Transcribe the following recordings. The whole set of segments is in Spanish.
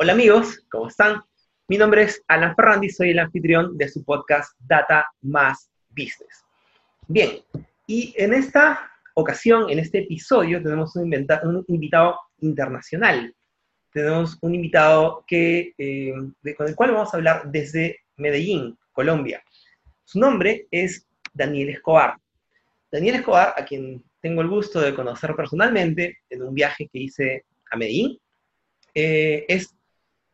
Hola amigos, ¿cómo están? Mi nombre es Alan Ferrandi, soy el anfitrión de su podcast Data Más Business. Bien, y en esta ocasión, en este episodio, tenemos un, invitado internacional. Tenemos un invitado que, eh, con el cual vamos a hablar desde Medellín, Colombia. Su nombre es Daniel Escobar. Daniel Escobar, a quien tengo el gusto de conocer personalmente en un viaje que hice a Medellín, eh, es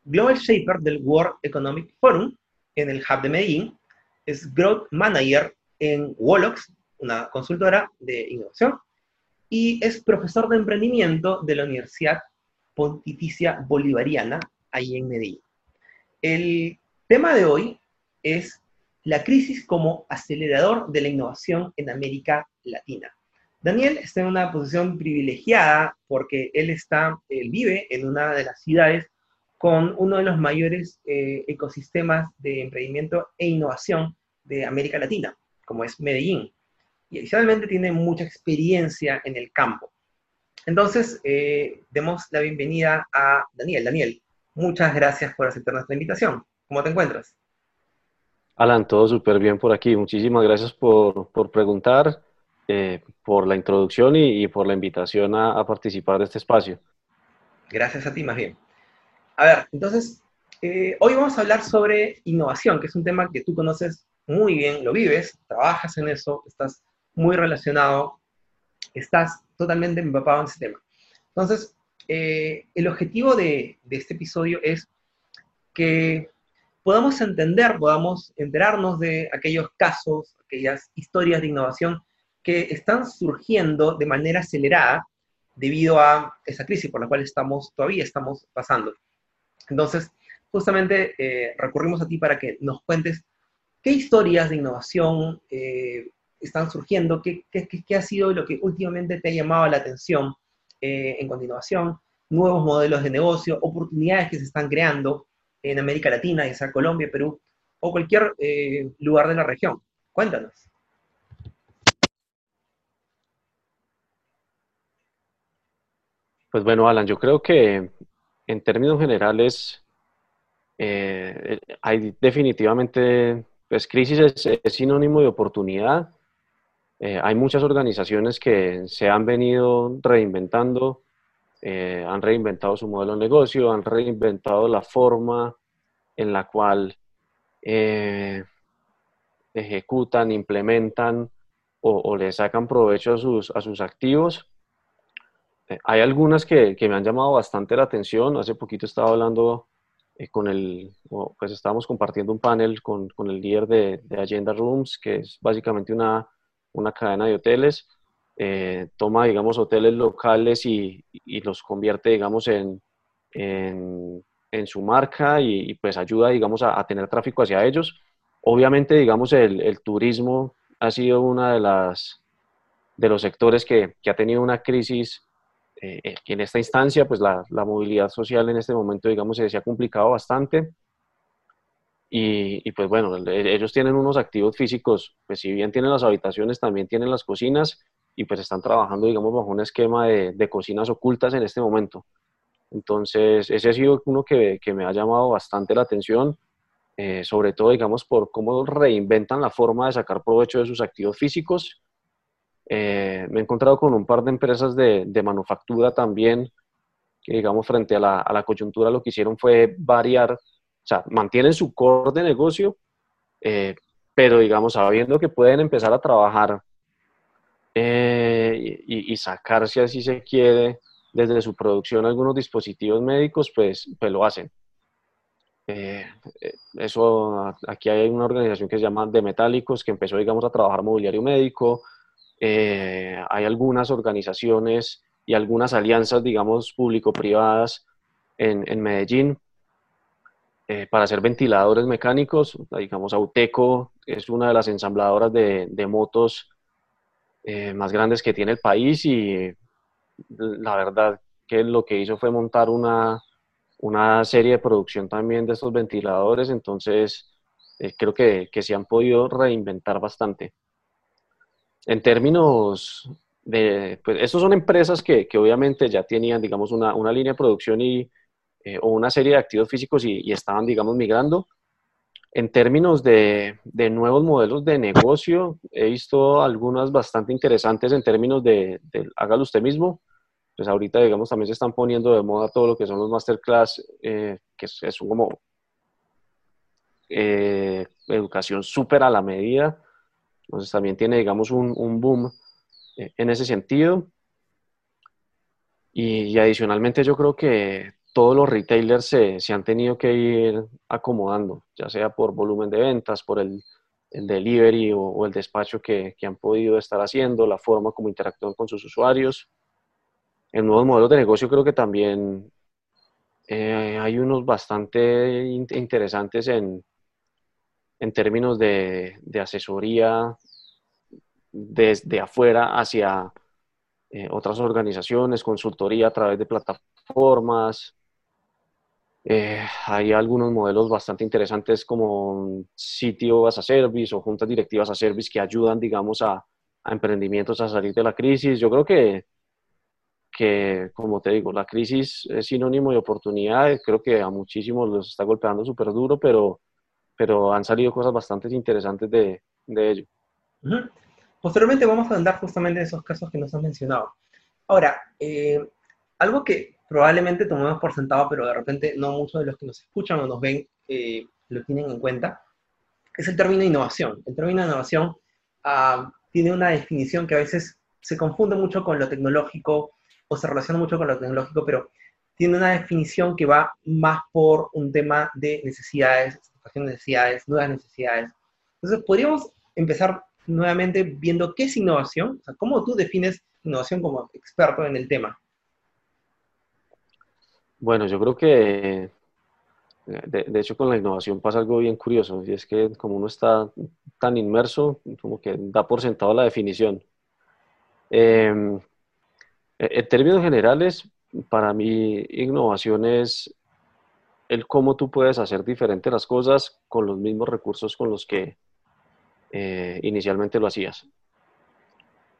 Global Shaper del World Economic Forum en el Hub de Medellín, es Growth Manager en Wolox, una consultora de innovación, y es profesor de emprendimiento de la Universidad Pontificia Bolivariana, ahí en Medellín. El tema de hoy es la crisis como acelerador de la innovación en América Latina. Daniel está en una posición privilegiada porque él está, él vive en una de las ciudades con uno de los mayores eh, ecosistemas de emprendimiento e innovación de América Latina, como es Medellín. Y adicionalmente tiene mucha experiencia en el campo. Entonces, eh, demos la bienvenida a Daniel. Daniel, muchas gracias por aceptar nuestra invitación. ¿Cómo te encuentras? Alan, todo súper bien por aquí. Muchísimas gracias por, por preguntar, eh, por la introducción y, por la invitación a, a, participar de este espacio. Gracias a ti, más bien. A ver, entonces, eh, hoy vamos a hablar sobre innovación, que es un tema que tú conoces muy bien, lo vives, trabajas en eso, estás muy relacionado, estás totalmente empapado en ese tema. Entonces, eh, el objetivo de, de este episodio es que podamos entender, podamos enterarnos de aquellos casos, aquellas historias de innovación que están surgiendo de manera acelerada debido a esa crisis por la cual estamos todavía estamos pasando. Entonces, justamente eh, recurrimos a ti para que nos cuentes qué historias de innovación eh, están surgiendo, qué, qué, ha sido lo que últimamente te ha llamado la atención eh, en continuación, nuevos modelos de negocio, oportunidades que se están creando en América Latina, ya sea Colombia, Perú o cualquier lugar de la región. Cuéntanos. Pues bueno, Alan, yo creo que en términos generales eh, hay definitivamente, pues crisis es, sinónimo de oportunidad. Eh, hay muchas organizaciones que se han venido reinventando, eh, han reinventado su modelo de negocio, han reinventado la forma en la cual ejecutan, implementan o, le sacan provecho a sus, a sus activos. Eh, hay algunas que, que, me han llamado bastante la atención. Hace poquito estaba hablando con el, pues estábamos compartiendo un panel con, con el líder de, de, Agenda Rooms, que es básicamente una, una cadena de hoteles eh, toma, digamos, hoteles locales y, los convierte, digamos, en, en, su marca y, pues ayuda, digamos, a, tener tráfico hacia ellos. Obviamente, digamos, el, turismo ha sido uno de, las, de los sectores que, ha tenido una crisis eh, eh, en esta instancia, pues la, movilidad social en este momento, digamos, se ha complicado bastante. Y, pues bueno, ellos tienen unos activos físicos, pues si bien tienen las habitaciones, también tienen las cocinas y pues están trabajando, digamos, bajo un esquema de, de cocinas ocultas en este momento. Entonces, ese ha sido uno que, que me ha llamado bastante la atención, eh, sobre todo, digamos, por cómo reinventan la forma de sacar provecho de sus activos físicos. Eh, me he encontrado con un par de empresas de, de manufactura también, que, digamos, frente a la, a la, coyuntura lo que hicieron fue variar, o sea, mantienen su core de negocio, eh, pero, digamos, sabiendo que pueden empezar a trabajar eh, y, sacarse así se quiere desde su producción algunos dispositivos médicos, pues, pues lo hacen. Eh, eh, eso, aquí hay una organización que se llama De Metálicos, que empezó, digamos, a trabajar mobiliario médico. Hay algunas organizaciones y algunas alianzas, digamos, público-privadas en, en, Medellín para hacer ventiladores mecánicos. Digamos, Auteco es una de las ensambladoras de, de motos eh, más grandes que tiene el país y la verdad que lo que hizo fue montar una, una serie de producción también de estos ventiladores, entonces eh, creo que, que, se han podido reinventar bastante. En términos de, pues estos son empresas que, que obviamente ya tenían, digamos, una, una, línea de producción y eh, o una serie de activos físicos y, estaban, digamos, migrando. En términos de, de, nuevos modelos de negocio, he visto algunas bastante interesantes en términos de, hágalo usted mismo. Pues ahorita, digamos, también se están poniendo de moda todo lo que son los masterclass, eh, que es, como eh, educación súper a la medida. Entonces también tiene, digamos, un, un boom en ese sentido. Y, adicionalmente yo creo que todos los retailers se, se, han tenido que ir acomodando, ya sea por volumen de ventas, por el, el delivery o, el despacho que, que, han podido estar haciendo, la forma como interactúan con sus usuarios. En nuevos modelos de negocio creo que también eh, hay unos bastante interesantes en, en términos de, asesoría desde afuera hacia eh, otras organizaciones, consultoría a través de plataformas. Eh, hay algunos modelos bastante interesantes como sitio as a service o juntas directivas a service que ayudan, digamos, a, a emprendimientos a salir de la crisis. Yo creo que, que, como te digo, la crisis es sinónimo de oportunidad. Creo que a muchísimos los está golpeando súper duro, pero, pero han salido cosas bastante interesantes de, de ello. Posteriormente vamos a andar justamente en esos casos que nos han mencionado. Ahora, eh, algo que probablemente tomemos por sentado, pero de repente no muchos de los que nos escuchan o nos ven eh, lo tienen en cuenta, es el término innovación. El término innovación ah, tiene una definición que a veces se confunde mucho con lo tecnológico o se relaciona mucho con lo tecnológico, pero tiene una definición que va más por un tema de necesidades, necesidades, nuevas necesidades. Entonces, podríamos empezar nuevamente viendo qué es innovación, o sea, cómo tú defines innovación como experto en el tema. Bueno, yo creo que de, hecho con la innovación pasa algo bien curioso, y es que como uno está tan inmerso, como que da por sentado la definición. Em, en términos generales, para mí innovación es el cómo tú puedes hacer diferentes las cosas con los mismos recursos con los que eh, inicialmente lo hacías.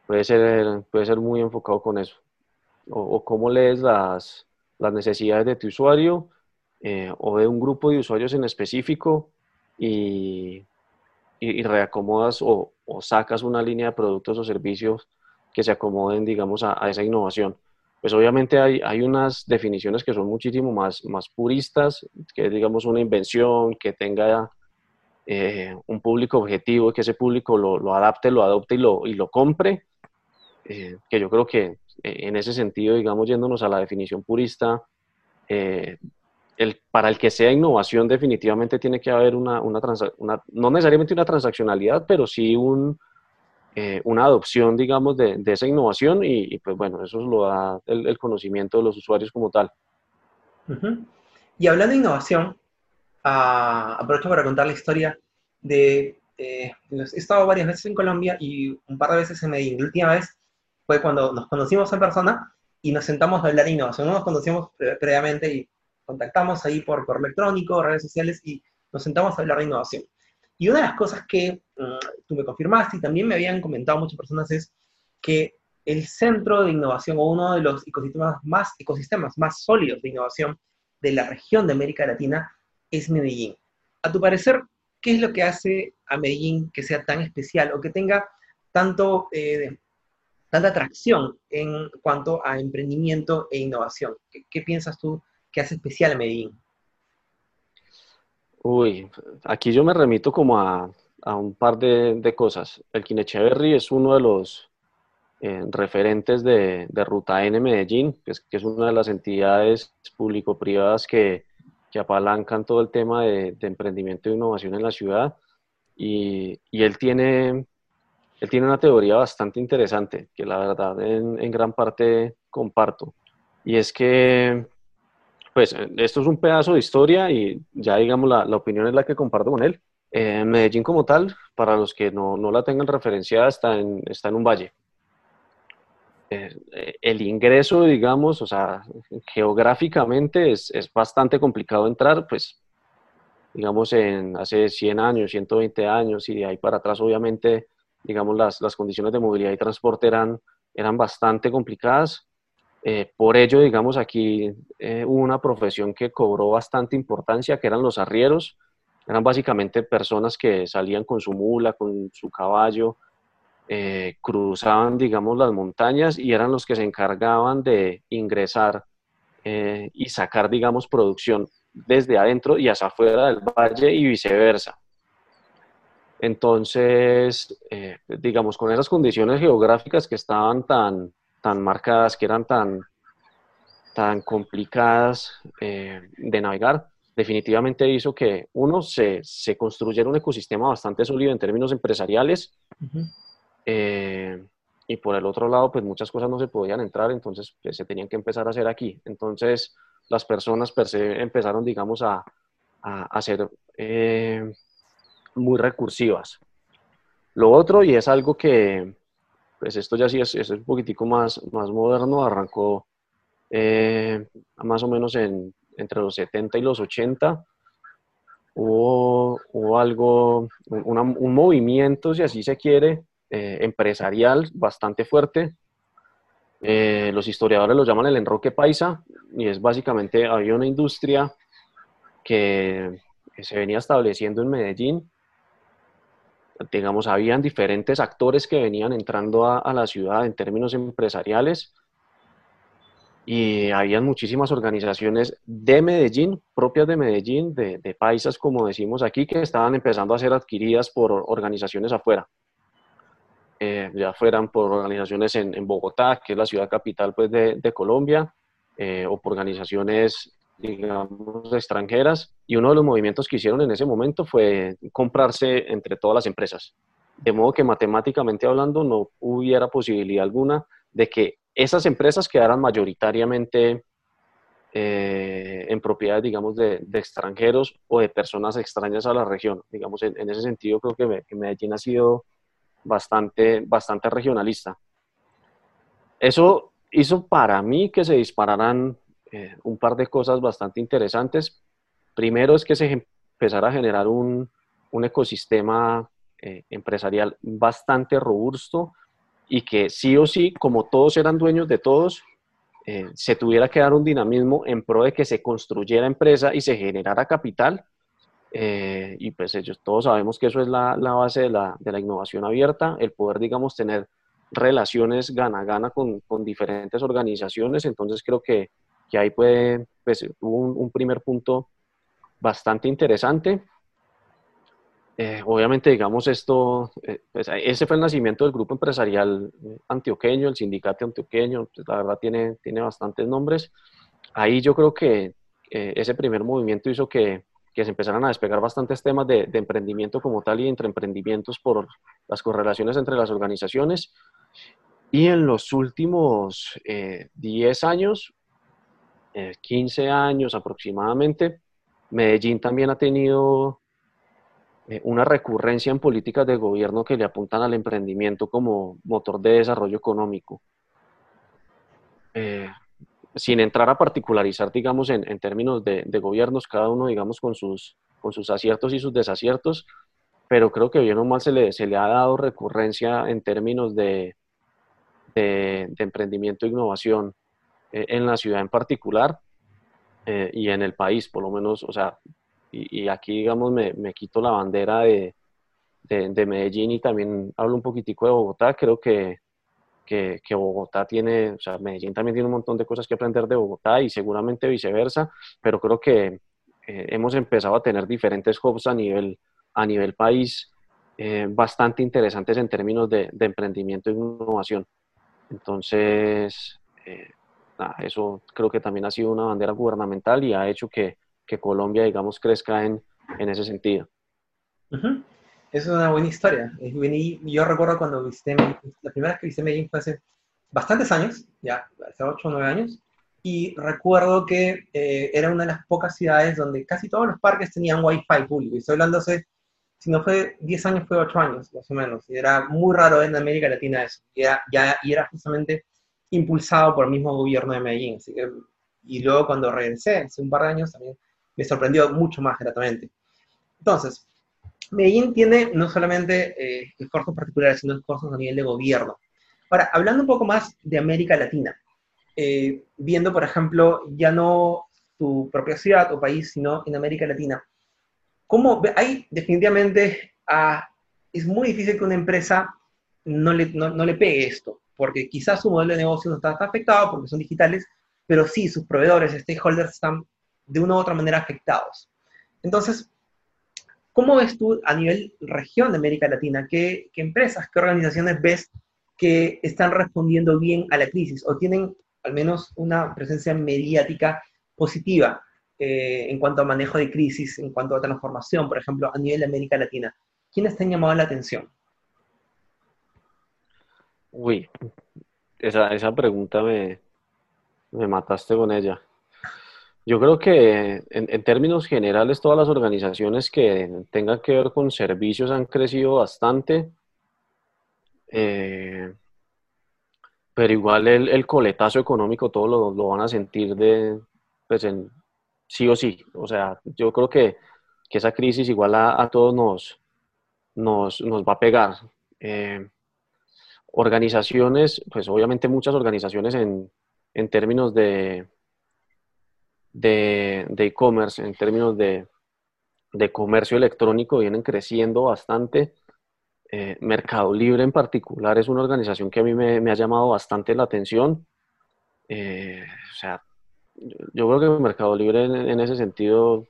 Puede ser, puede ser muy enfocado con eso. O, cómo lees las, las, necesidades de tu usuario eh, o de un grupo de usuarios en específico y, y, reacomodas o, sacas una línea de productos o servicios que se acomoden, digamos, a esa innovación. Pues obviamente hay, hay, unas definiciones que son muchísimo más, más puristas, que es, digamos, una invención que tenga eh, un público objetivo, que ese público lo, adapte, lo adopte y lo, y lo compre, eh, que yo creo que eh, en ese sentido, digamos, yéndonos a la definición purista, el, para el que sea innovación definitivamente tiene que haber una, una, no necesariamente una transaccionalidad, pero sí un, una adopción, digamos, de, esa innovación y, pues bueno, eso lo da el, conocimiento de los usuarios como tal. Y hablando de innovación, aprovecho para contar la historia de, he estado varias veces en Colombia y un par de veces en Medellín. La última vez fue cuando nos conocimos en persona y nos sentamos a hablar de innovación. No nos conocíamos previamente y contactamos ahí por correo electrónico, redes sociales y nos sentamos a hablar de innovación. Y una de las cosas que mm, tú me confirmaste y también me habían comentado muchas personas es que el centro de innovación o uno de los ecosistemas más, ecosistemas más sólidos de innovación de la región de América Latina es Medellín. A tu parecer, ¿qué es lo que hace a Medellín que sea tan especial o que tenga tanto, eh, tanta atracción en cuanto a emprendimiento e innovación? ¿Qué, piensas tú que hace especial a Medellín? Uy, aquí yo me remito como a, un par de, cosas. El Kinecheverry es uno de los eh, referentes de, Ruta N Medellín, que es una de las entidades público-privadas que, que apalancan todo el tema de, emprendimiento e innovación en la ciudad. Y, él, tiene, él tiene una teoría bastante interesante, que la verdad en, gran parte comparto. Y es que, pues, esto es un pedazo de historia y ya digamos la, la opinión es la que comparto con él. Eh, Medellín como tal, para los que no, no la tengan referenciada, está en, está en un valle. Eh, el ingreso, digamos, o sea, geográficamente es, es, bastante complicado entrar, pues, digamos, en hace 100 años, 120 años y de ahí para atrás, obviamente, digamos, las, las condiciones de movilidad y transporte eran, eran bastante complicadas. Eh, por ello, digamos, aquí eh, hubo una profesión que cobró bastante importancia, que eran los arrieros. Eran básicamente personas que salían con su mula, con su caballo, eh, cruzaban, digamos, las montañas y eran los que se encargaban de ingresar y sacar, digamos, producción desde adentro y hacia afuera del valle y viceversa. Entonces, digamos, con esas condiciones geográficas que estaban tan, tan marcadas, que eran tan, tan complicadas eh, de navegar, definitivamente hizo que uno se, se, construyera un ecosistema bastante sólido en términos empresariales eh, y por el otro lado pues muchas cosas no se podían entrar entonces pues, se tenían que empezar a hacer aquí. Entonces las personas per se empezaron digamos a, a, ser eh, muy recursivas. Lo otro y es algo que pues esto ya sí es, un poquitico más, más moderno, arrancó eh, más o menos en, entre los 70 y los 80. Hubo, hubo algo, un movimiento, si así se quiere, eh, empresarial bastante fuerte. Eh, los historiadores lo llaman el enroque paisa y es básicamente, había una industria que se venía estableciendo en Medellín digamos, habían diferentes actores que venían entrando a, la ciudad en términos empresariales y habían muchísimas organizaciones de Medellín, propias de Medellín, de, paisas, como decimos aquí, que estaban empezando a ser adquiridas por organizaciones afuera. Eh, ya fueran por organizaciones en, Bogotá, que es la ciudad capital pues, de, Colombia, eh, o por organizaciones digamos, extranjeras, y uno de los movimientos que hicieron en ese momento fue comprarse entre todas las empresas. De modo que matemáticamente hablando no hubiera posibilidad alguna de que esas empresas quedaran mayoritariamente eh, en propiedad, digamos, de, extranjeros o de personas extrañas a la región. Digamos, en, ese sentido creo que, que, Medellín ha sido bastante, bastante regionalista. Eso hizo para mí que se dispararan eh, un par de cosas bastante interesantes. Primero es que se empezara a generar un, un ecosistema eh, empresarial bastante robusto y que sí o sí, como todos eran dueños de todos, eh, se tuviera que dar un dinamismo en pro de que se construyera empresa y se generara capital. y pues ellos todos sabemos que eso es la, la base de la, de la, innovación abierta, el poder, digamos, tener relaciones gana-gana con, con diferentes organizaciones. Entonces creo que que ahí puede, pues un, primer punto bastante interesante. Eh, obviamente, digamos, esto, eh, pues, ese fue el nacimiento del grupo empresarial antioqueño, el sindicato antioqueño, pues, la verdad tiene, tiene bastantes nombres. Ahí yo creo que eh, ese primer movimiento hizo que, que, se empezaran a despegar bastantes temas de, de, emprendimiento como tal y entre emprendimientos por las correlaciones entre las organizaciones. Y en los últimos 10 años 15 años aproximadamente, Medellín también ha tenido eh, una recurrencia en políticas de gobierno que le apuntan al emprendimiento como motor de desarrollo económico. Eh, sin entrar a particularizar, digamos, en, términos de, gobiernos, cada uno, digamos, con sus, con sus aciertos y sus desaciertos, pero creo que bien o mal se le, se le ha dado recurrencia en términos de, de, de emprendimiento e innovación eh, en la ciudad en particular eh, y en el país, por lo menos, o sea, y, aquí, digamos, me, me, quito la bandera de, de, Medellín y también hablo un poquitico de Bogotá, creo que, que, que, Bogotá tiene, o sea, Medellín también tiene un montón de cosas que aprender de Bogotá y seguramente viceversa, pero creo que eh, hemos empezado a tener diferentes hubs a nivel, a nivel país bastante interesantes en términos de, de, emprendimiento e innovación. Entonces, eso creo que también ha sido una bandera gubernamental y ha hecho que, que Colombia, digamos, crezca en, en ese sentido. Es una buena historia. Yo recuerdo cuando visité la primera vez que visité Medellín fue hace bastantes años, ya hace 8 o 9 años, y recuerdo que eh, era una de las pocas ciudades donde casi todos los parques tenían wifi público. Y estoy hablando hace, si no fue 10 años, fue 8 años, más o menos. Y era muy raro en América Latina eso. Y ya, y era justamente impulsado por el mismo gobierno de Medellín. y luego cuando regresé, hace un par de años, también me sorprendió mucho más gratamente. Entonces, Medellín tiene no solamente eh, esfuerzos particulares, sino esfuerzos a nivel de gobierno. Ahora, hablando un poco más de América Latina, eh, viendo, por ejemplo, ya no tu propia ciudad o país, sino en América Latina. ¿Cómo hay definitivamente, ah, es muy difícil que una empresa no le, no, le pegue esto, porque quizás su modelo de negocio no está, afectado porque son digitales, pero sí, sus proveedores, stakeholders están de una u otra manera afectados. Entonces, ¿cómo ves tú a nivel región de América Latina? ¿Qué, empresas, qué organizaciones ves que están respondiendo bien a la crisis o tienen al menos una presencia mediática positiva eh, en cuanto a manejo de crisis, en cuanto a transformación, por ejemplo, a nivel de América Latina? ¿Quiénes te han llamado la atención? Uy, esa, pregunta me, mataste con ella. Yo creo que en, términos generales todas las organizaciones que tengan que ver con servicios han crecido bastante. Eh, pero igual el, coletazo económico todo lo, van a sentir de, pues en, sí o sí. O sea, yo creo que, esa crisis igual a, todos nos, nos, va a pegar. Eh, organizaciones, pues obviamente muchas organizaciones en, términos de de e-commerce, en términos de, de comercio electrónico, vienen creciendo bastante. Eh, Mercado Libre en particular es una organización que a mí me, ha llamado bastante la atención. Eh, o sea, yo, creo que Mercado Libre en, ese sentido,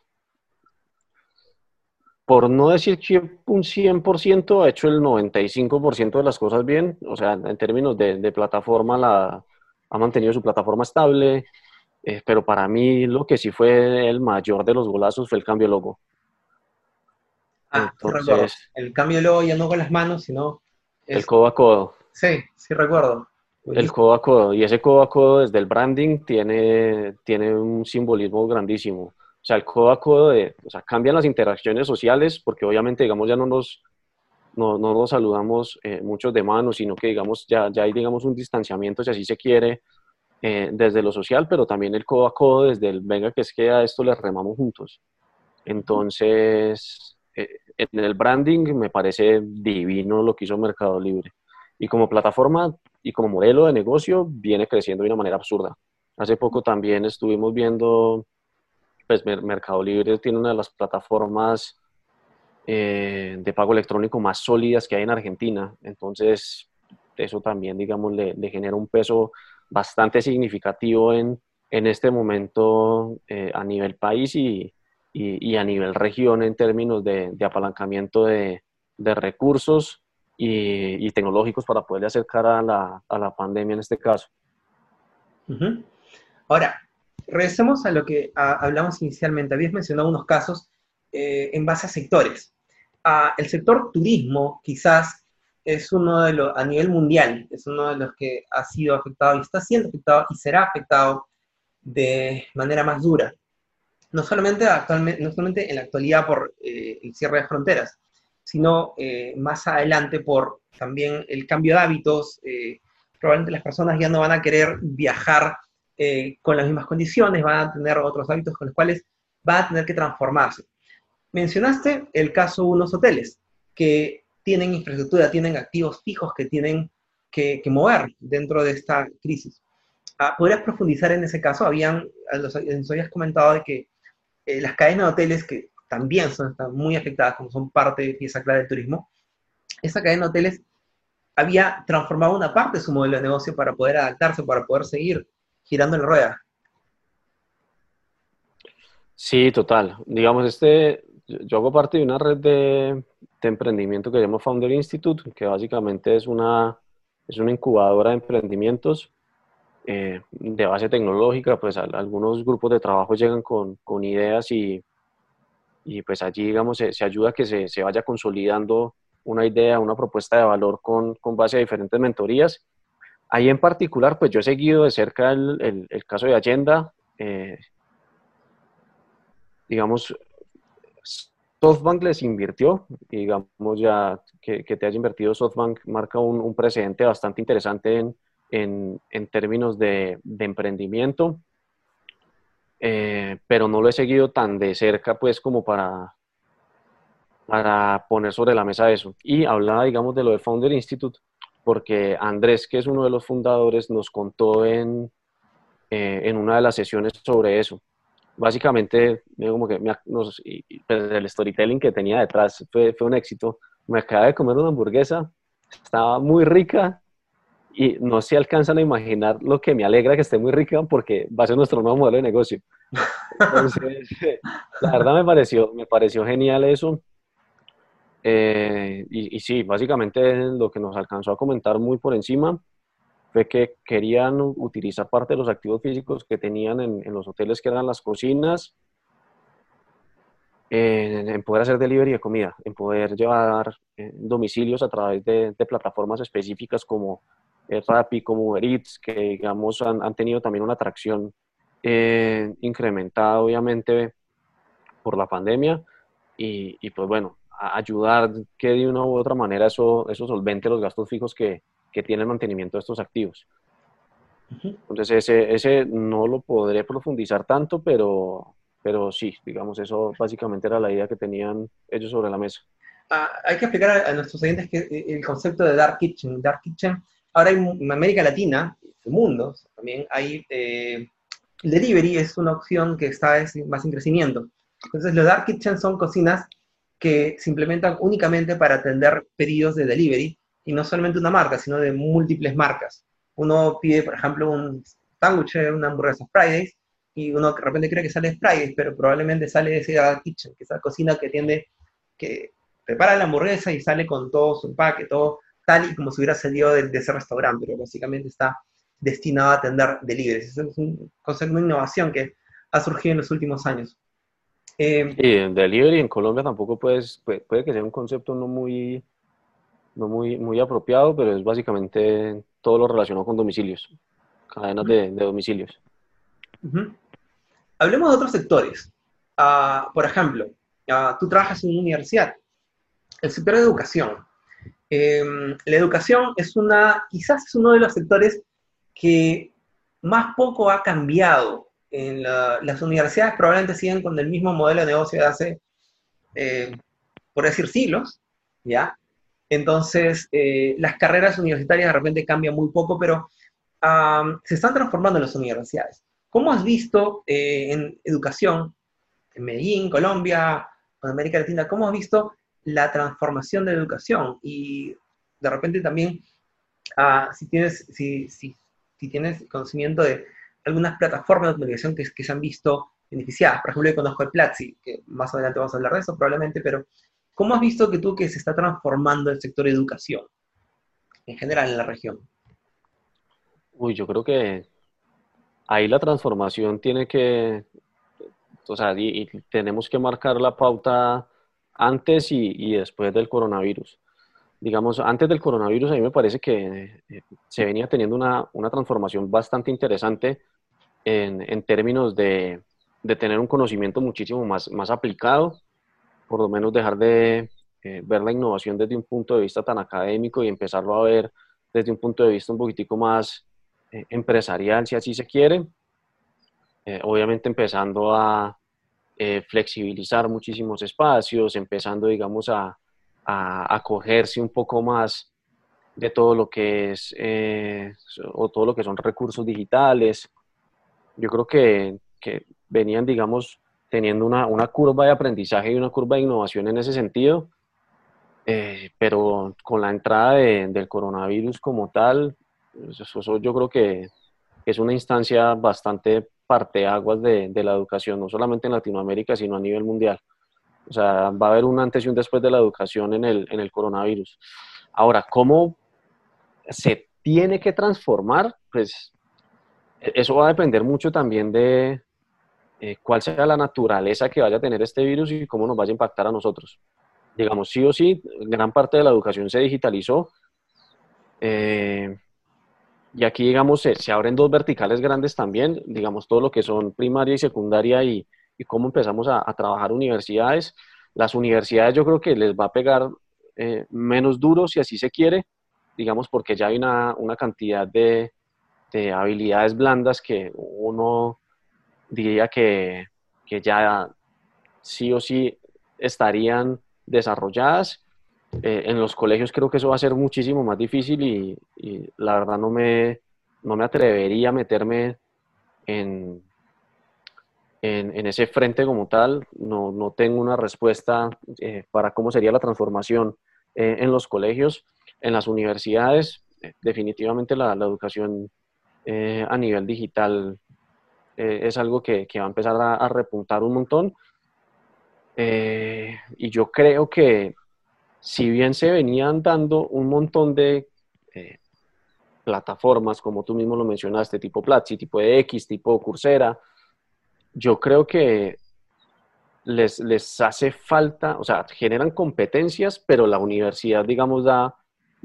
por no decir que un 100%, ha hecho el 95% de las cosas bien. O sea, en términos de, plataforma, la, ha mantenido su plataforma estable. Eh, pero para mí lo que sí fue el mayor de los golazos fue el cambio de logo. Ah, Entonces, el cambio luego ya no con las manos, sino... El codo a codo. Sí, sí recuerdo. El codo a codo. Y ese codo a codo desde el branding tiene, tiene un simbolismo grandísimo. O sea, el codo a codo, de, o sea, cambian las interacciones sociales porque obviamente, digamos, ya no nos, no, no nos saludamos eh, muchos de manos, sino que, digamos, ya, ya hay, digamos, un distanciamiento, si así se quiere, eh, desde lo social, pero también el codo a codo desde el, venga, que es que a esto le remamos juntos. Entonces, eh, en el branding me parece divino lo que hizo Mercado Libre. Y como plataforma y como modelo de negocio viene creciendo de una manera absurda. Hace poco también estuvimos viendo, pues Mercado Libre tiene una de las plataformas eh, de pago electrónico más sólidas que hay en Argentina. Entonces, eso también, digamos, le, genera un peso bastante significativo en, en este momento eh, a nivel país y, y, a nivel región en términos de, apalancamiento de, recursos y, tecnológicos para poderle acercar a la, a la pandemia en este caso. Ahora, regresemos a lo que hablamos inicialmente. Habías mencionado unos casos eh, en base a sectores. Ah, el sector turismo quizás es uno de los, a nivel mundial, es uno de los que ha sido afectado y está siendo afectado y será afectado de manera más dura no solamente, actualmente, no solamente en la actualidad por eh, el cierre de fronteras, sino eh, más adelante por también el cambio de hábitos. Eh, probablemente las personas ya no van a querer viajar con las mismas condiciones, van a tener otros hábitos con los cuales van a tener que transformarse. Mencionaste el caso de unos hoteles que tienen infraestructura, tienen activos fijos que tienen que, mover dentro de esta crisis. Ah, ¿Podrías profundizar en ese caso? Habían, nos habías comentado de que eh, las cadenas de hoteles que también son, están muy afectadas, como son parte pieza clave del turismo, esa cadena de hoteles había transformado una parte de su modelo de negocio para poder adaptarse, para poder seguir girando la rueda. Sí, total. Digamos, este, yo hago parte de una red de, emprendimiento que se llama Founder Institute, que básicamente es una, es una incubadora de emprendimientos eh, de base tecnológica, pues algunos grupos de trabajo llegan con, con ideas y, y, pues allí, digamos, se, ayuda a que se, se, vaya consolidando una idea, una propuesta de valor con, con, base a diferentes mentorías. Ahí en particular, pues yo he seguido de cerca el, el, caso de Allenda. Eh, digamos, SoftBank les invirtió, digamos ya que, que te haya invertido SoftBank marca un, un precedente bastante interesante en, en, términos de, emprendimiento, eh, pero no lo he seguido tan de cerca pues como para, para poner sobre la mesa eso. Y hablaba, digamos, de lo de Founder Institute, porque Andrés, que es uno de los fundadores, nos contó en, eh, en una de las sesiones sobre eso. Básicamente, como que pues, el storytelling que tenía detrás fue, fue un éxito. Me acabé de comer una hamburguesa, estaba muy rica y no se alcanzan a imaginar lo que me alegra que esté muy rica porque va a ser nuestro nuevo modelo de negocio. Entonces, la verdad me pareció, me pareció genial eso. Eh, y, y, sí, básicamente lo que nos alcanzó a comentar muy por encima fue que querían utilizar parte de los activos físicos que tenían en, los hoteles, que eran las cocinas, en, poder hacer delivery de comida, en poder llevar eh, domicilios a través de, plataformas específicas como eh, Rappi, como Uber Eats, que digamos han, han tenido también una atracción eh, incrementada obviamente por la pandemia. Y, y pues bueno, ayudar que de una u otra manera eso, eso solvente los gastos fijos que, que tiene el mantenimiento de estos activos. Entonces ese, ese no lo podré profundizar tanto, pero, pero sí, digamos, eso básicamente era la idea que tenían ellos sobre la mesa. Ah, hay que explicar a, nuestros oyentes que eh, el concepto de Dark Kitchen, Dark Kitchen, ahora en América Latina, el mundo, también hay, eh, delivery es una opción que está más en crecimiento. Entonces los Dark Kitchen son cocinas que se implementan únicamente para atender pedidos de delivery, y no solamente una marca, sino de múltiples marcas. Uno pide, por ejemplo, un sándwich, una hamburguesa Fridays, y uno de repente cree que sale Fridays, pero probablemente sale de ese kitchen, que es la cocina que tiende, que prepara la hamburguesa y sale con todo su empaque, todo tal y como si hubiera salido de, ese restaurante, pero básicamente está destinado a atender deliveries. Es un concepto de innovación que ha surgido en los últimos años. Eh, y en delivery en Colombia tampoco puede, puede que sea un concepto no muy no muy, muy apropiado, pero es básicamente todo lo relacionado con domicilios, cadenas de, domicilios. Hablemos de otros sectores. Ah, por ejemplo, ah, tú trabajas en una universidad, el sector de educación. Em, la educación es una, quizás es uno de los sectores que más poco ha cambiado. En las universidades probablemente siguen con el mismo modelo de negocio de hace, eh, por decir, siglos, ¿ya? Entonces, eh, las carreras universitarias de repente cambian muy poco, pero se están transformando en las universidades. ¿Cómo has visto eh, en educación, en Medellín, Colombia, en América Latina, cómo has visto la transformación de la educación? Y de repente también, ah, si, tienes, si, si, tienes conocimiento de algunas plataformas de comunicación que, se han visto beneficiadas. Por ejemplo, yo conozco el Platzi, que más adelante vamos a hablar de eso probablemente, pero ¿Cómo has visto que tú que se está transformando el sector de educación en general en la región? Uy, yo creo que ahí la transformación tiene que, o sea, y, tenemos que marcar la pauta antes y, después del coronavirus. Digamos, antes del coronavirus a mí me parece que eh, se venía teniendo una, transformación bastante interesante en, términos de, de, tener un conocimiento muchísimo más, más aplicado por lo menos dejar de eh, ver la innovación desde un punto de vista tan académico y empezarlo a ver desde un punto de vista un poquitico más eh, empresarial, si así se quiere. Eh, obviamente empezando a flexibilizar muchísimos espacios, empezando, digamos, a, a, cogerse un poco más de todo lo que es, o todo lo que son recursos digitales. Yo creo que, que venían, digamos, teniendo una, una, curva de aprendizaje y una curva de innovación en ese sentido, eh, pero con la entrada del coronavirus como tal, pues eso, yo creo que es una instancia bastante parteaguas de, de la educación, no solamente en Latinoamérica, sino a nivel mundial. O sea, va a haber un antes y un después de la educación en el, en el coronavirus. Ahora, ¿cómo se tiene que transformar? Pues eso va a depender mucho también de, eh, cuál sea la naturaleza que vaya a tener este virus y cómo nos vaya a impactar a nosotros. Digamos, sí o sí, gran parte de la educación se digitalizó. Eh, y aquí, digamos, se, abren dos verticales grandes también, digamos, todo lo que son primaria y secundaria y, cómo empezamos a, trabajar universidades. Las universidades yo creo que les va a pegar eh, menos duro si así se quiere, digamos, porque ya hay una, cantidad de, de, habilidades blandas que uno diría que, ya sí o sí estarían desarrolladas. Eh, en los colegios creo que eso va a ser muchísimo más difícil y, la verdad no me, no me atrevería a meterme en, en, ese frente como tal, no, no tengo una respuesta eh, para cómo sería la transformación eh, en los colegios, en las universidades. definitivamente la educación a nivel digital es algo que, va a empezar a, repuntar un montón. y yo creo que si bien se venían dando un montón de eh, plataformas, como tú mismo lo mencionaste, tipo Platzi, tipo X, tipo Coursera, yo creo que les, les hace falta, o sea, generan competencias, pero la universidad, digamos, da,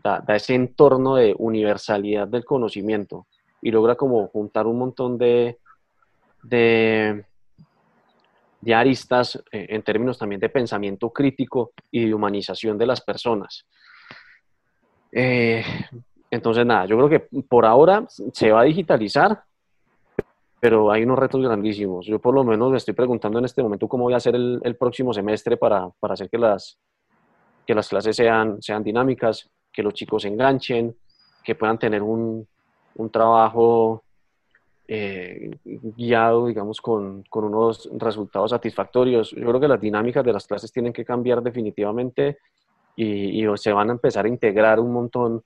da, ese entorno de universalidad del conocimiento y logra como juntar un montón de, de, de aristas eh, en términos también de pensamiento crítico y de humanización de las personas. Eh, entonces, nada, yo creo que por ahora se va a digitalizar, pero hay unos retos grandísimos. Yo por lo menos me estoy preguntando en este momento cómo voy a hacer el, próximo semestre para, para, hacer que las, que las clases sean, sean dinámicas, que los chicos se enganchen, que puedan tener un, un trabajo eh, guiado, digamos, con, con, unos resultados satisfactorios. Yo creo que las dinámicas de las clases tienen que cambiar definitivamente y, se van a empezar a integrar un montón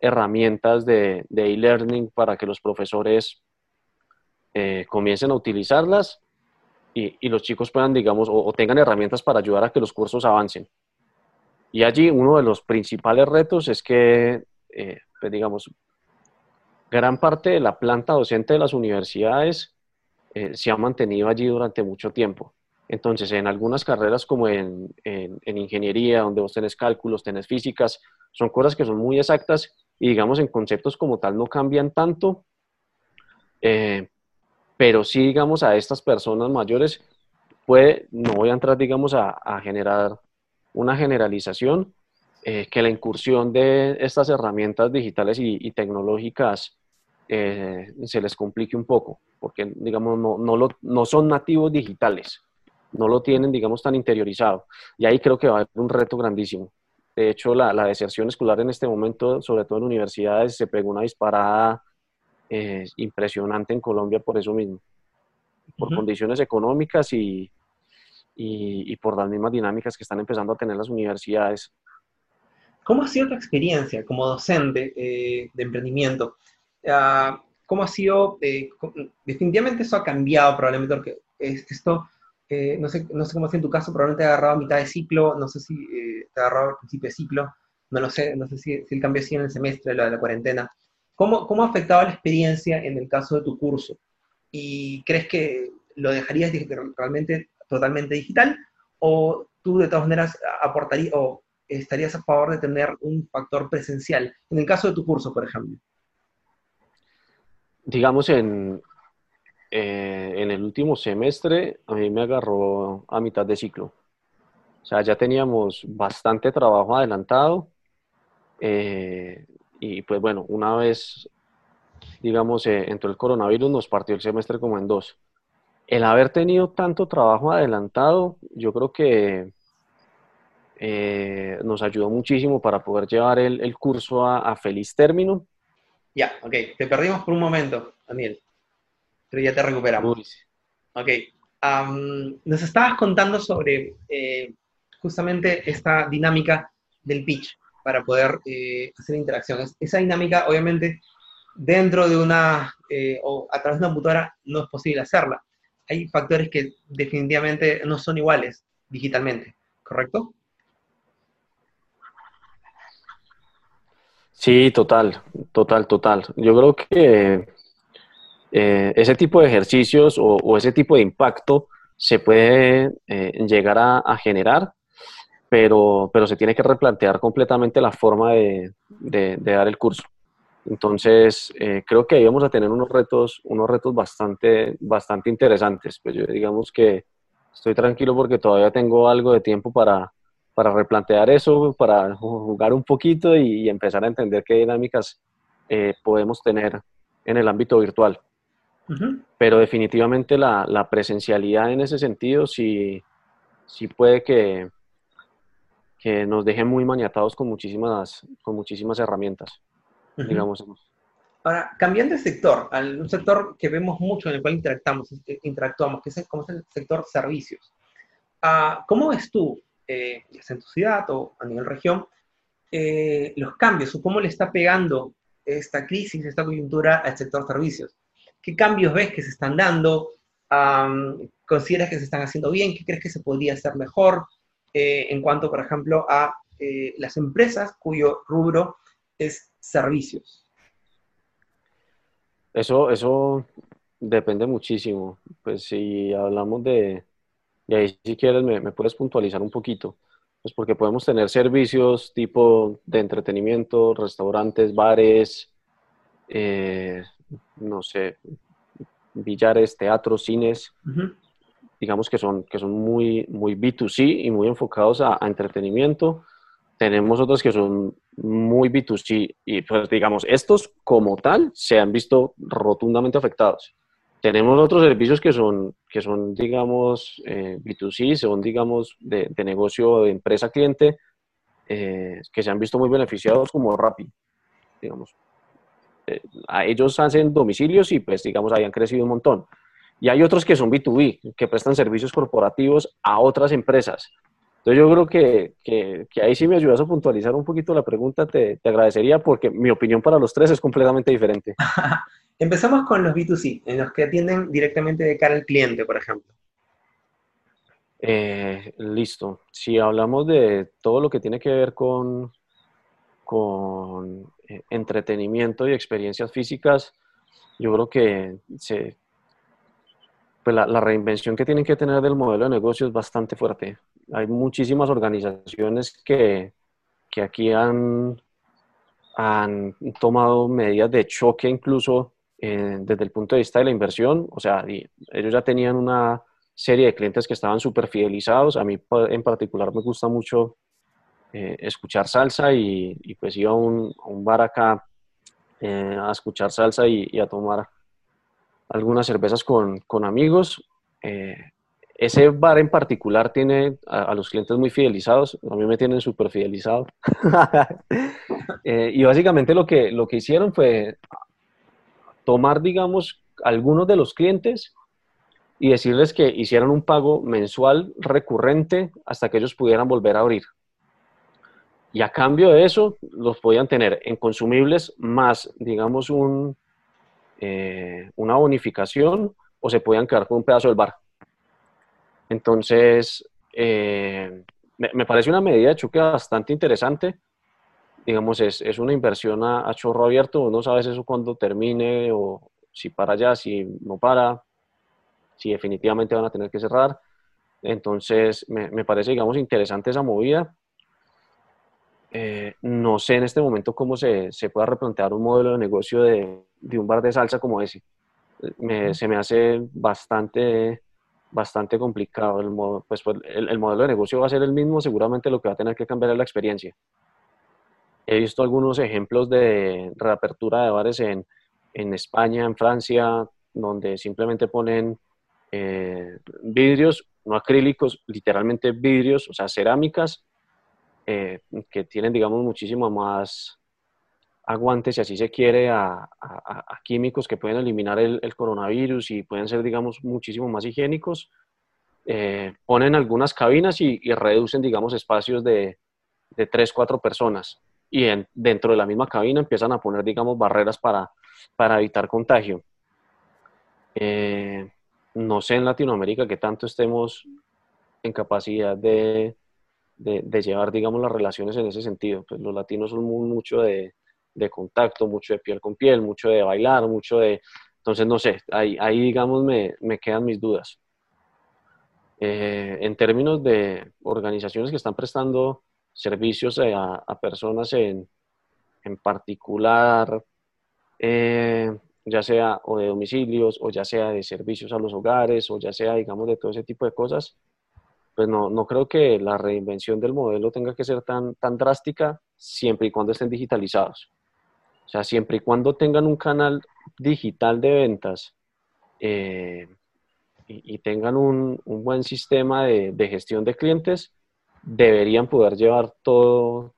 herramientas de e-learning para que los profesores eh, comiencen a utilizarlas y, y, los chicos puedan, digamos, o, tengan herramientas para ayudar a que los cursos avancen. Y allí uno de los principales retos es que, eh, pues, digamos, gran parte de la planta docente de las universidades eh, se ha mantenido allí durante mucho tiempo. Entonces, en algunas carreras como en, ingeniería, donde vos tenés cálculos, tenés físicas, son cosas que son muy exactas y digamos en conceptos como tal no cambian tanto, eh, pero sí digamos a estas personas mayores puede, no voy a entrar digamos a, generar una generalización, eh, que la incursión de estas herramientas digitales y tecnológicas eh, se les complique un poco, porque digamos no, no, lo, no son nativos digitales, no lo tienen digamos tan interiorizado. Y ahí creo que va a haber un reto grandísimo. De hecho, la, la deserción escolar en este momento, sobre todo en universidades, se pegó una disparada eh, impresionante en Colombia por eso mismo, por condiciones económicas y, y, y, por las mismas dinámicas que están empezando a tener las universidades. ¿Cómo ha sido tu experiencia como docente eh, de emprendimiento? Ah, ¿Cómo ha sido? Eh, definitivamente eso ha cambiado probablemente porque esto, eh, no, sé, no sé cómo es en tu caso, probablemente te ha agarrado a mitad de ciclo, no sé si eh, te ha agarrado al principio de ciclo, no lo sé, no sé si, si el cambio sido en el semestre, la de la cuarentena. ¿Cómo, ¿Cómo ha afectado la experiencia en el caso de tu curso? ¿Y crees que lo dejarías realmente totalmente digital? ¿O tú de todas maneras aportarías o estarías a favor de tener un factor presencial? En el caso de tu curso, por ejemplo digamos, en, eh, en el último semestre a mí me agarró a mitad de ciclo. O sea, ya teníamos bastante trabajo adelantado. Eh, y pues bueno, una vez, digamos, eh, entró el coronavirus, nos partió el semestre como en dos. El haber tenido tanto trabajo adelantado, yo creo que nos ayudó muchísimo para poder llevar el, el curso a, a, feliz término ya, ok. Te perdimos por un momento, Daniel. Pero ya te recuperamos. Ok. nos estabas contando sobre eh, justamente esta dinámica del pitch para poder eh, hacer interacciones. Esa dinámica, obviamente, dentro de una eh, o a través de una computadora no es posible hacerla. Hay factores que definitivamente no son iguales digitalmente, ¿correcto? Sí, total, total, total. Yo creo que eh, ese tipo de ejercicios o, ese tipo de impacto se puede eh, llegar a, generar, pero, pero se tiene que replantear completamente la forma de, dar el curso. Entonces, eh, creo que ahí vamos a tener unos retos, unos retos bastante, bastante interesantes. Pues yo digamos que estoy tranquilo porque todavía tengo algo de tiempo para, para replantear eso, para jugar un poquito y, empezar a entender qué dinámicas eh, podemos tener en el ámbito virtual. Pero definitivamente la, la, presencialidad en ese sentido sí, sí puede que, que nos deje muy maniatados con muchísimas, con muchísimas herramientas, digamos. Ahora, cambiando de sector, al un sector que vemos mucho en el cual interactuamos, interactuamos que es, como es el sector servicios. Ah, ¿Cómo ves tú, eh, ya sea en tu ciudad o a nivel región, eh, los cambios o cómo le está pegando esta crisis, esta coyuntura al sector servicios? ¿Qué cambios ves que se están dando? ¿Consideras que se están haciendo bien? ¿Qué crees que se podría hacer mejor? Eh, en cuanto, por ejemplo, a las empresas cuyo rubro es servicios. Eso, eso depende muchísimo. Pues si hablamos de, y ahí si quieres me, puedes puntualizar un poquito, pues porque podemos tener servicios tipo de entretenimiento, restaurantes, bares, eh, no sé, billares, teatros, cines, digamos que son, que son muy, muy B2C y muy enfocados a entretenimiento. Tenemos otros que son muy B2C y pues digamos, estos como tal se han visto rotundamente afectados. Tenemos otros servicios que son, que son digamos, eh, B2C, son, digamos, de, de negocio de empresa-cliente, eh, que se han visto muy beneficiados como Rappi, digamos. Eh, a ellos hacen domicilios y pues, digamos, ahí han crecido un montón. Y hay otros que son B2B, que prestan servicios corporativos a otras empresas. Entonces yo creo que, que, que, ahí sí me ayudas a puntualizar un poquito la pregunta, te, te, agradecería porque mi opinión para los tres es completamente diferente. Empezamos con los B2C, en los que atienden directamente de cara al cliente, por ejemplo. Eh, listo. Si hablamos de todo lo que tiene que ver con, con eh, entretenimiento y experiencias físicas, yo creo que pues la, la, reinvención que tienen que tener del modelo de negocio es bastante fuerte hay muchísimas organizaciones que, que aquí han, han tomado medidas de choque incluso eh, desde el punto de vista de la inversión. O sea, ellos ya tenían una serie de clientes que estaban súper fidelizados. A mí en particular me gusta mucho eh, escuchar salsa y, pues iba a un, un bar acá eh, a escuchar salsa y, a tomar algunas cervezas con, con amigos ese bar en particular tiene a, los clientes muy fidelizados, a mí me tienen súper fidelizado. Eh, y básicamente lo que, lo que hicieron fue tomar, digamos, algunos de los clientes y decirles que hicieran un pago mensual recurrente hasta que ellos pudieran volver a abrir. Y a cambio de eso, los podían tener en consumibles más, digamos, un, eh, una bonificación o se podían quedar con un pedazo del bar. Entonces, eh, me, parece una medida de choque bastante interesante. Digamos, es, es una inversión a, chorro abierto, uno sabe eso cuando termine o si para allá, si no para, si definitivamente van a tener que cerrar. Entonces, me, me parece, digamos, interesante esa movida. Eh, no sé en este momento cómo se, se pueda replantear un modelo de negocio de, de un bar de salsa como ese. Me, se me hace bastante bastante complicado. El, pues, pues, el, el, modelo de negocio va a ser el mismo, seguramente lo que va a tener que cambiar es la experiencia. He visto algunos ejemplos de reapertura de bares en, en España, en Francia, donde simplemente ponen eh, vidrios, no acrílicos, literalmente vidrios, o sea, cerámicas, eh, que tienen, digamos, muchísimo más aguante, si así se quiere, a, químicos que pueden eliminar el, coronavirus y pueden ser, digamos, muchísimo más higiénicos. Eh, ponen algunas cabinas y, reducen, digamos, espacios de, de 3, 4 personas. Y dentro de la misma cabina empiezan a poner, digamos, barreras para, para evitar contagio. Eh, no sé en Latinoamérica que tanto estemos en capacidad de, de, llevar, digamos, las relaciones en ese sentido. Pues los latinos son muy, mucho de, de contacto, mucho de piel con piel, mucho de bailar, mucho de... Entonces, no sé, ahí, ahí digamos, me, me quedan mis dudas. Eh, en términos de organizaciones que están prestando servicios a, a personas en, en particular, eh, ya sea o de domicilios, o ya sea de servicios a los hogares, o ya sea, digamos, de todo ese tipo de cosas, pues no, no creo que la reinvención del modelo tenga que ser tan, tan drástica siempre y cuando estén digitalizados. O sea, siempre y cuando tengan un canal digital de ventas eh, y, tengan un, buen sistema de, gestión de clientes, deberían poder llevar todo,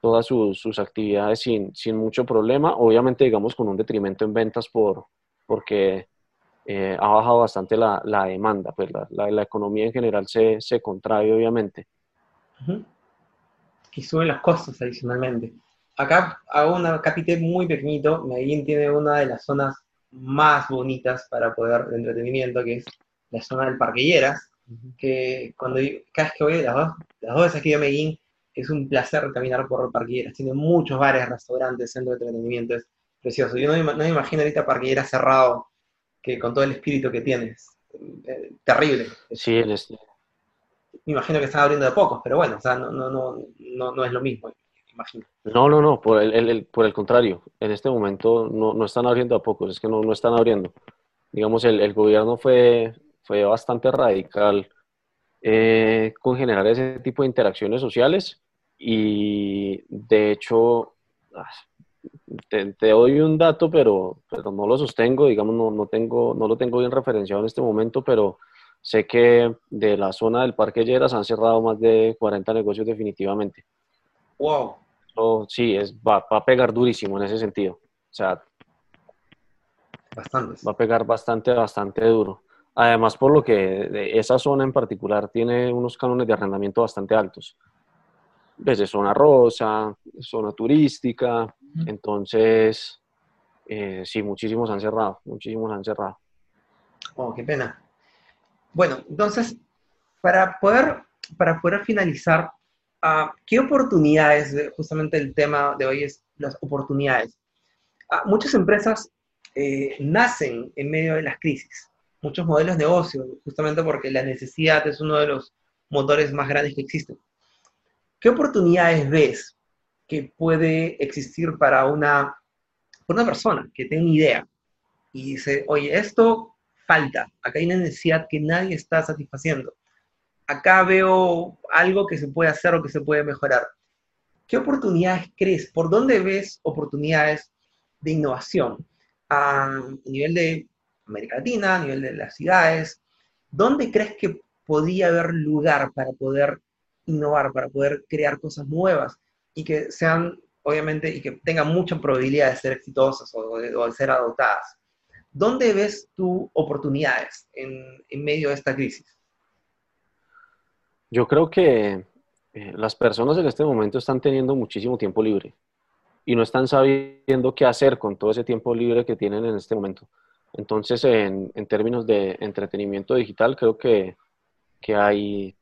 todas sus, actividades sin, sin, mucho problema, obviamente digamos con un detrimento en ventas por, porque eh, ha bajado bastante la, la demanda, pues la, la, economía en general se, se contrae obviamente. Y suben las costos adicionalmente. Acá hago un capítulo muy pequeñito, Medellín tiene una de las zonas más bonitas para poder de entretenimiento, que es la zona del Parque Lleras, que cuando cada vez que voy, las dos, las dos veces que voy a Medellín, es un placer caminar por Parquilleras. Tiene muchos bares, restaurantes, centros de entretenimiento, es precioso. Yo no, me imagino ahorita Parquilleras cerrado, que con todo el espíritu que tienes. Eh, terrible. Sí, el este. Me imagino que están abriendo de pocos, pero bueno, o sea, no, no, no, no, es lo mismo, imagino. No, no, no, por el, por el contrario. En este momento no, no están abriendo a pocos, es que no, no están abriendo. Digamos, el, el gobierno fue, fue bastante radical eh, con generar ese tipo de interacciones sociales y de hecho, ah, te, doy un dato, pero, pero no lo sostengo, digamos, no, no, tengo, no lo tengo bien referenciado en este momento, pero sé que de la zona del Parque Lleras han cerrado más de 40 negocios definitivamente. ¡Wow! sí, es, va, va, a pegar durísimo en ese sentido. O sea, bastante. Va a pegar bastante, bastante duro. Además, por lo que esa zona en particular tiene unos cánones de arrendamiento bastante altos desde zona rosa, zona turística, entonces, eh, sí, muchísimos han cerrado, muchísimos han cerrado. Oh, qué pena. Bueno, entonces, para poder, para poder finalizar, ah, ¿qué oportunidades, justamente el tema de hoy es las oportunidades? Ah, muchas empresas eh, nacen en medio de las crisis, muchos modelos de negocio, justamente porque la necesidad es uno de los motores más grandes que existen. ¿Qué oportunidades ves que puede existir para una, una persona que tiene una idea y dice, oye, esto falta, acá hay una necesidad que nadie está satisfaciendo, acá veo algo que se puede hacer o que se puede mejorar? ¿Qué oportunidades crees? ¿Por dónde ves oportunidades de innovación? A nivel de América Latina, a nivel de las ciudades, ¿dónde crees que podría haber lugar para poder innovar, para poder crear cosas nuevas y que sean, obviamente, y que tengan mucha probabilidad de ser exitosas o de, ser adoptadas. ¿Dónde ves tú oportunidades en, en medio de esta crisis? Yo creo que eh, las personas en este momento están teniendo muchísimo tiempo libre y no están sabiendo qué hacer con todo ese tiempo libre que tienen en este momento. Entonces, en, términos de entretenimiento digital, creo que, que hay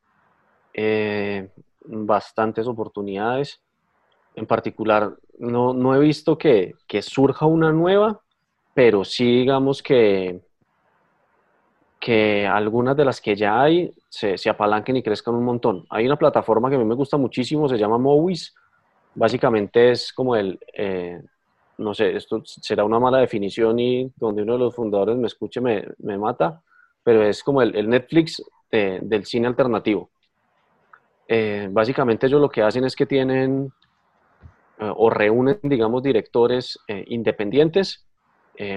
eh, bastantes oportunidades. En particular, no, no he visto que, que, surja una nueva, pero sí digamos que, que algunas de las que ya hay se, se, apalanquen y crezcan un montón. Hay una plataforma que a mí me gusta muchísimo, se llama Movies. Básicamente es como el, eh, no sé, esto será una mala definición y donde uno de los fundadores me escuche me, me mata, pero es como el, el Netflix del cine alternativo. Eh, básicamente ellos lo que hacen es que tienen eh, o reúnen, digamos, directores eh, independientes,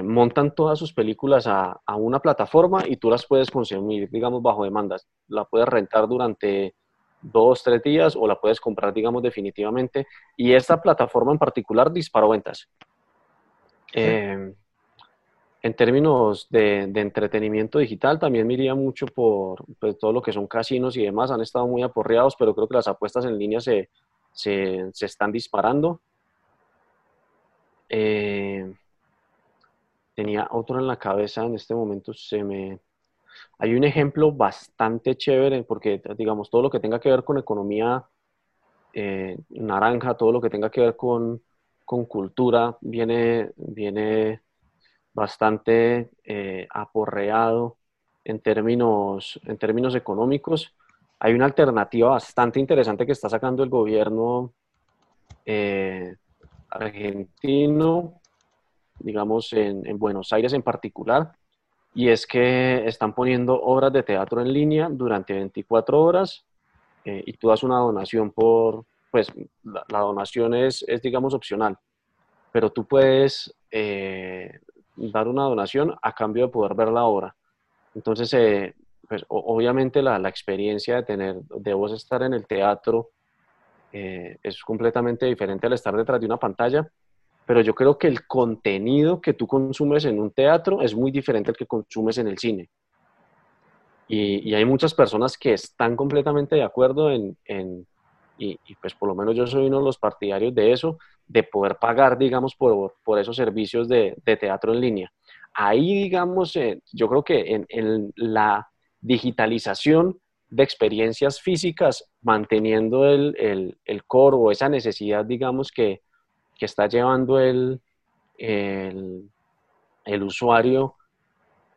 montan todas sus películas a, a, una plataforma y tú las puedes consumir, digamos, bajo demandas. La puedes rentar durante dos, tres días o la puedes comprar, digamos, definitivamente. Y esta plataforma en particular disparó ventas. En términos de, entretenimiento digital, también me iría mucho por pues, todo lo que son casinos y demás. Han estado muy aporreados, pero creo que las apuestas en línea se, se, están disparando. Eh, tenía otro en la cabeza, en este momento se me... Hay un ejemplo bastante chévere, porque digamos, todo lo que tenga que ver con economía eh, naranja, todo lo que tenga que ver con, con cultura, viene, viene bastante eh, aporreado en términos, en términos económicos. Hay una alternativa bastante interesante que está sacando el gobierno eh, argentino, digamos en, Buenos Aires en particular, y es que están poniendo obras de teatro en línea durante 24 horas eh, y tú das una donación por, pues la, donación es, es, digamos, opcional, pero tú puedes dar una donación a cambio de poder ver la obra. Entonces, eh, pues, obviamente la, la, experiencia de tener, de vos estar en el teatro eh, es completamente diferente al estar detrás de una pantalla, pero yo creo que el contenido que tú consumes en un teatro es muy diferente al que consumes en el cine. Y, hay muchas personas que están completamente de acuerdo en, y, pues por lo menos yo soy uno de los partidarios de eso, de poder pagar, digamos, por, por esos servicios de, de, teatro en línea. Ahí, digamos, eh, yo creo que en, en, la digitalización de experiencias físicas, manteniendo el, el, el core o esa necesidad, digamos, que, que está llevando el, el, el usuario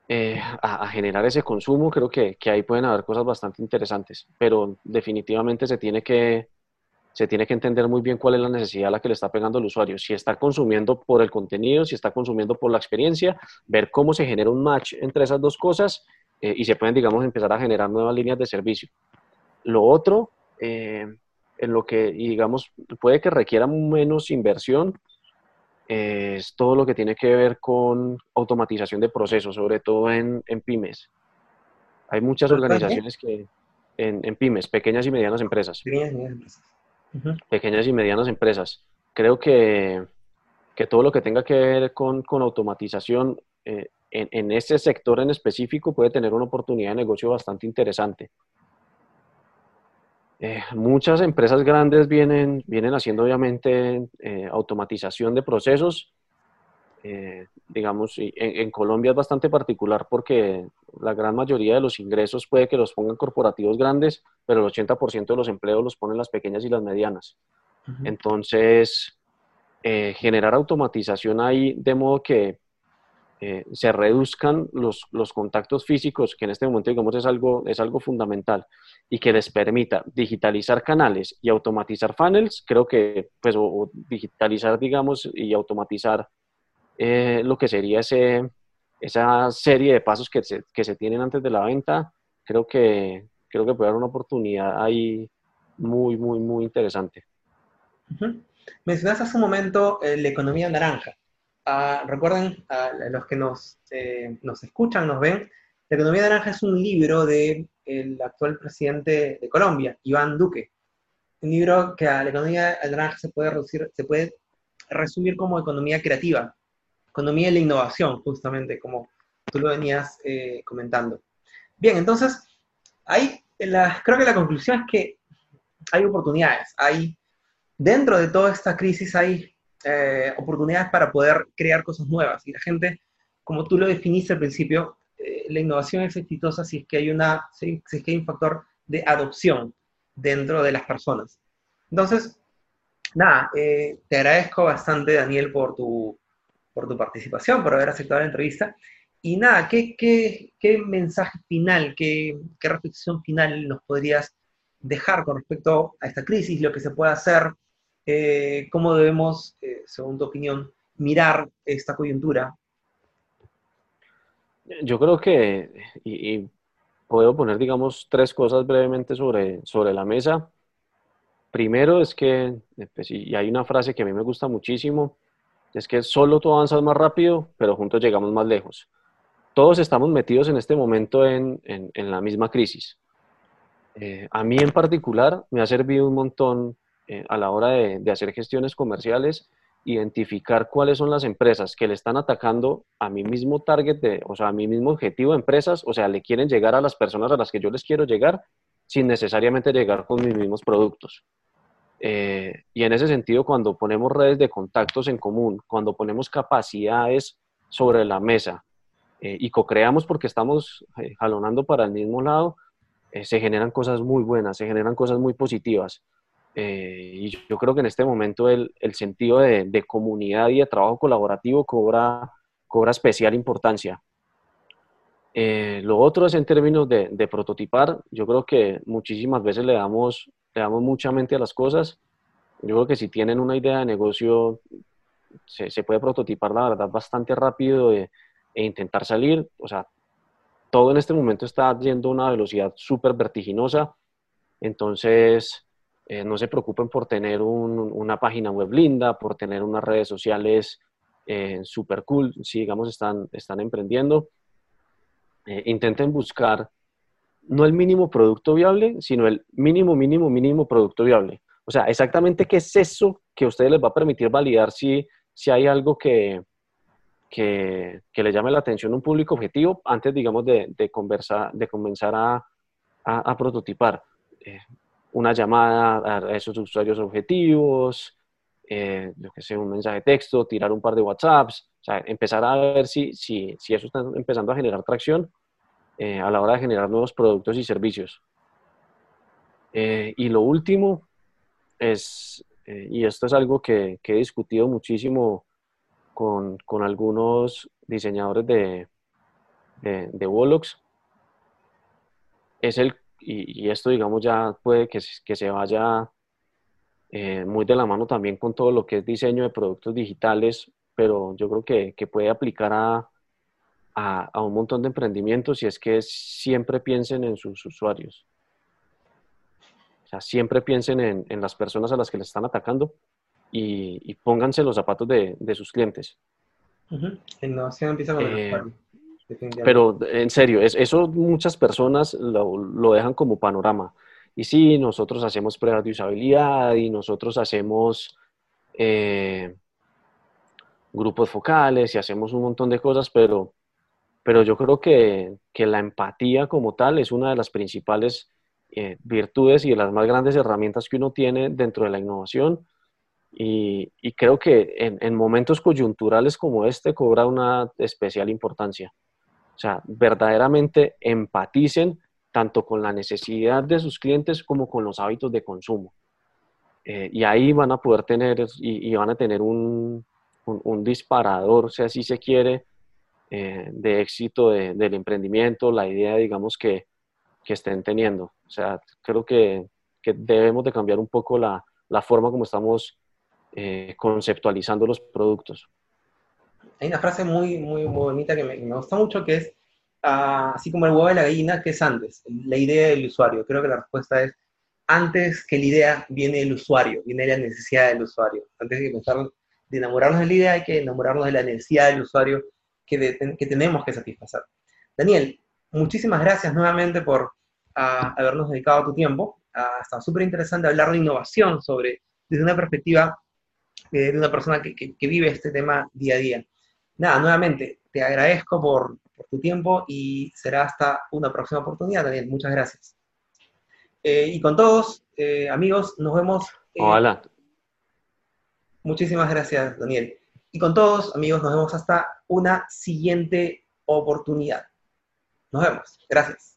eh, a, generar ese consumo, creo que, que, ahí pueden haber cosas bastante interesantes, pero definitivamente se tiene, que, se tiene que entender muy bien cuál es la necesidad a la que le está pegando el usuario. Si está consumiendo por el contenido, si está consumiendo por la experiencia, ver cómo se genera un match entre esas dos cosas eh, y se pueden, digamos, empezar a generar nuevas líneas de servicio. Lo otro, eh, en lo que, digamos, puede que requiera menos inversión, es todo lo que tiene que ver con automatización de procesos, sobre todo en, pymes. Hay muchas organizaciones que, en, pymes, pequeñas y medianas empresas. Pequeñas y medianas empresas. Creo que, todo lo que tenga que ver con, automatización eh, en, en ese sector en específico puede tener una oportunidad de negocio bastante interesante. Eh, muchas empresas grandes vienen, vienen haciendo obviamente eh, automatización de procesos. Eh, digamos, en, en, Colombia es bastante particular porque la gran mayoría de los ingresos puede que los pongan corporativos grandes, pero el 80% de los empleos los ponen las pequeñas y las medianas. Entonces, generar automatización ahí de modo que se reduzcan los, los, contactos físicos, que en este momento digamos es algo, es algo fundamental, y que les permita digitalizar canales y automatizar funnels, creo que, pues, o, digitalizar, digamos, y automatizar eh, lo que sería ese, esa serie de pasos que se, que se tienen antes de la venta, creo que, creo que puede haber una oportunidad ahí muy, muy, muy interesante. Mencionaste hace un momento eh, la economía naranja. Ah, recuerden, a los que nos, eh, nos escuchan, nos ven, La economía naranja es un libro del actual presidente de Colombia, Iván Duque. Un libro que a la economía naranja se puede, reducir, se puede resumir como economía creativa, economía de la innovación, justamente, como tú lo venías eh, comentando. Bien, entonces, hay la, creo que la conclusión es que hay oportunidades, hay, dentro de toda esta crisis hay eh, oportunidades para poder crear cosas nuevas. Y la gente, como tú lo definiste al principio, eh, la innovación es exitosa si es, que hay una, si, es que hay un factor de adopción dentro de las personas. Entonces, nada, eh, te agradezco bastante, Daniel, por tu, por tu participación, por haber aceptado la entrevista. Y nada, ¿qué, qué, qué mensaje final, qué, qué reflexión final nos podrías dejar con respecto a esta crisis, lo que se puede hacer eh, cómo debemos, eh, según tu opinión, mirar esta coyuntura. Yo creo que, y, puedo poner, digamos, tres cosas brevemente sobre, sobre la mesa. Primero es que, pues, y hay una frase que a mí me gusta muchísimo, es que solo tú avanzas más rápido, pero juntos llegamos más lejos. Todos estamos metidos en este momento en, en, la misma crisis. Eh, a mí en particular me ha servido un montón eh, a la hora de, hacer gestiones comerciales, identificar cuáles son las empresas que le están atacando a mi mismo target, de, o sea, a mi mismo objetivo de empresas, o sea, le quieren llegar a las personas a las que yo les quiero llegar sin necesariamente llegar con mis mismos productos. Eh, y en ese sentido, cuando ponemos redes de contactos en común, cuando ponemos capacidades sobre la mesa eh, y co-creamos porque estamos jalonando para el mismo lado, se generan cosas muy buenas, se generan cosas muy positivas. Eh, y yo creo que en este momento el, el sentido de, de, comunidad y de trabajo colaborativo cobra, cobra especial importancia. Eh, lo otro es en términos de, de, prototipar. Yo creo que muchísimas veces le damos, le damos mucha mente a las cosas. Yo creo que si tienen una idea de negocio, se, se puede prototipar, la verdad, bastante rápido e, e intentar salir. O sea, todo en este momento está yendo a una velocidad súper vertiginosa. Entonces, eh, no se preocupen por tener una página web linda, por tener unas redes sociales eh, super cool, si digamos están, están emprendiendo. Eh, intenten buscar no el mínimo producto viable, sino el mínimo, mínimo, mínimo producto viable. O sea, exactamente qué es eso que a ustedes les va a permitir validar si, si hay algo que, que, le llame la atención a un público objetivo antes, digamos, de, de, de comenzar a, a, prototipar. Eh, una llamada a esos usuarios objetivos, eh, yo que sé, un mensaje de texto, tirar un par de WhatsApps, sea, empezar a ver si, si, si eso está empezando a generar tracción eh, a la hora de generar nuevos productos y servicios. Eh, y lo último es, y esto es algo que, que he discutido muchísimo con, con algunos diseñadores de, de, de es el y, esto, digamos, ya puede que, que se vaya eh, muy de la mano también con todo lo que es diseño de productos digitales, pero yo creo que, que puede aplicar a, a, a, un montón de emprendimientos y es que siempre piensen en sus usuarios. O sea, siempre piensen en, en las personas a las que les están atacando y, y pónganse los zapatos de, de sus clientes. Innovación empieza con el eh, usuario. Pero en serio, eso muchas personas lo, dejan como panorama. Y sí, nosotros hacemos pruebas de usabilidad y nosotros hacemos eh, grupos focales y hacemos un montón de cosas, pero, pero yo creo que, la empatía como tal es una de las principales eh, virtudes y de las más grandes herramientas que uno tiene dentro de la innovación. Y, creo que en momentos coyunturales como este cobra una especial importancia. O sea, verdaderamente empaticen tanto con la necesidad de sus clientes como con los hábitos de consumo. Eh, y ahí van a poder tener y, van a tener un, un, disparador, o sea, si se quiere, eh, de éxito del emprendimiento, la idea, digamos, que, que, estén teniendo. O sea, creo que, que debemos de cambiar un poco la, la forma como estamos eh, conceptualizando los productos hay una frase muy, muy, bonita que me, gusta mucho, que es, ah, así como el huevo de la gallina, ¿qué es antes? La idea del usuario. Creo que la respuesta es, antes que la idea viene el usuario, viene la necesidad del usuario. Antes de pensar de enamorarnos de la idea, hay que enamorarnos de la necesidad del usuario que, que tenemos que satisfacer. Daniel, muchísimas gracias nuevamente por ah, habernos dedicado tu tiempo. Uh, está súper interesante hablar de innovación sobre, desde una perspectiva eh, de una persona que, que, vive este tema día a día nada, nuevamente, te agradezco por, tu tiempo y será hasta una próxima oportunidad, Daniel. Muchas gracias. Eh, y con todos, eh, amigos, nos vemos. Hola. Muchísimas gracias, Daniel. Y con todos, amigos, nos vemos hasta una siguiente oportunidad. Nos vemos. Gracias.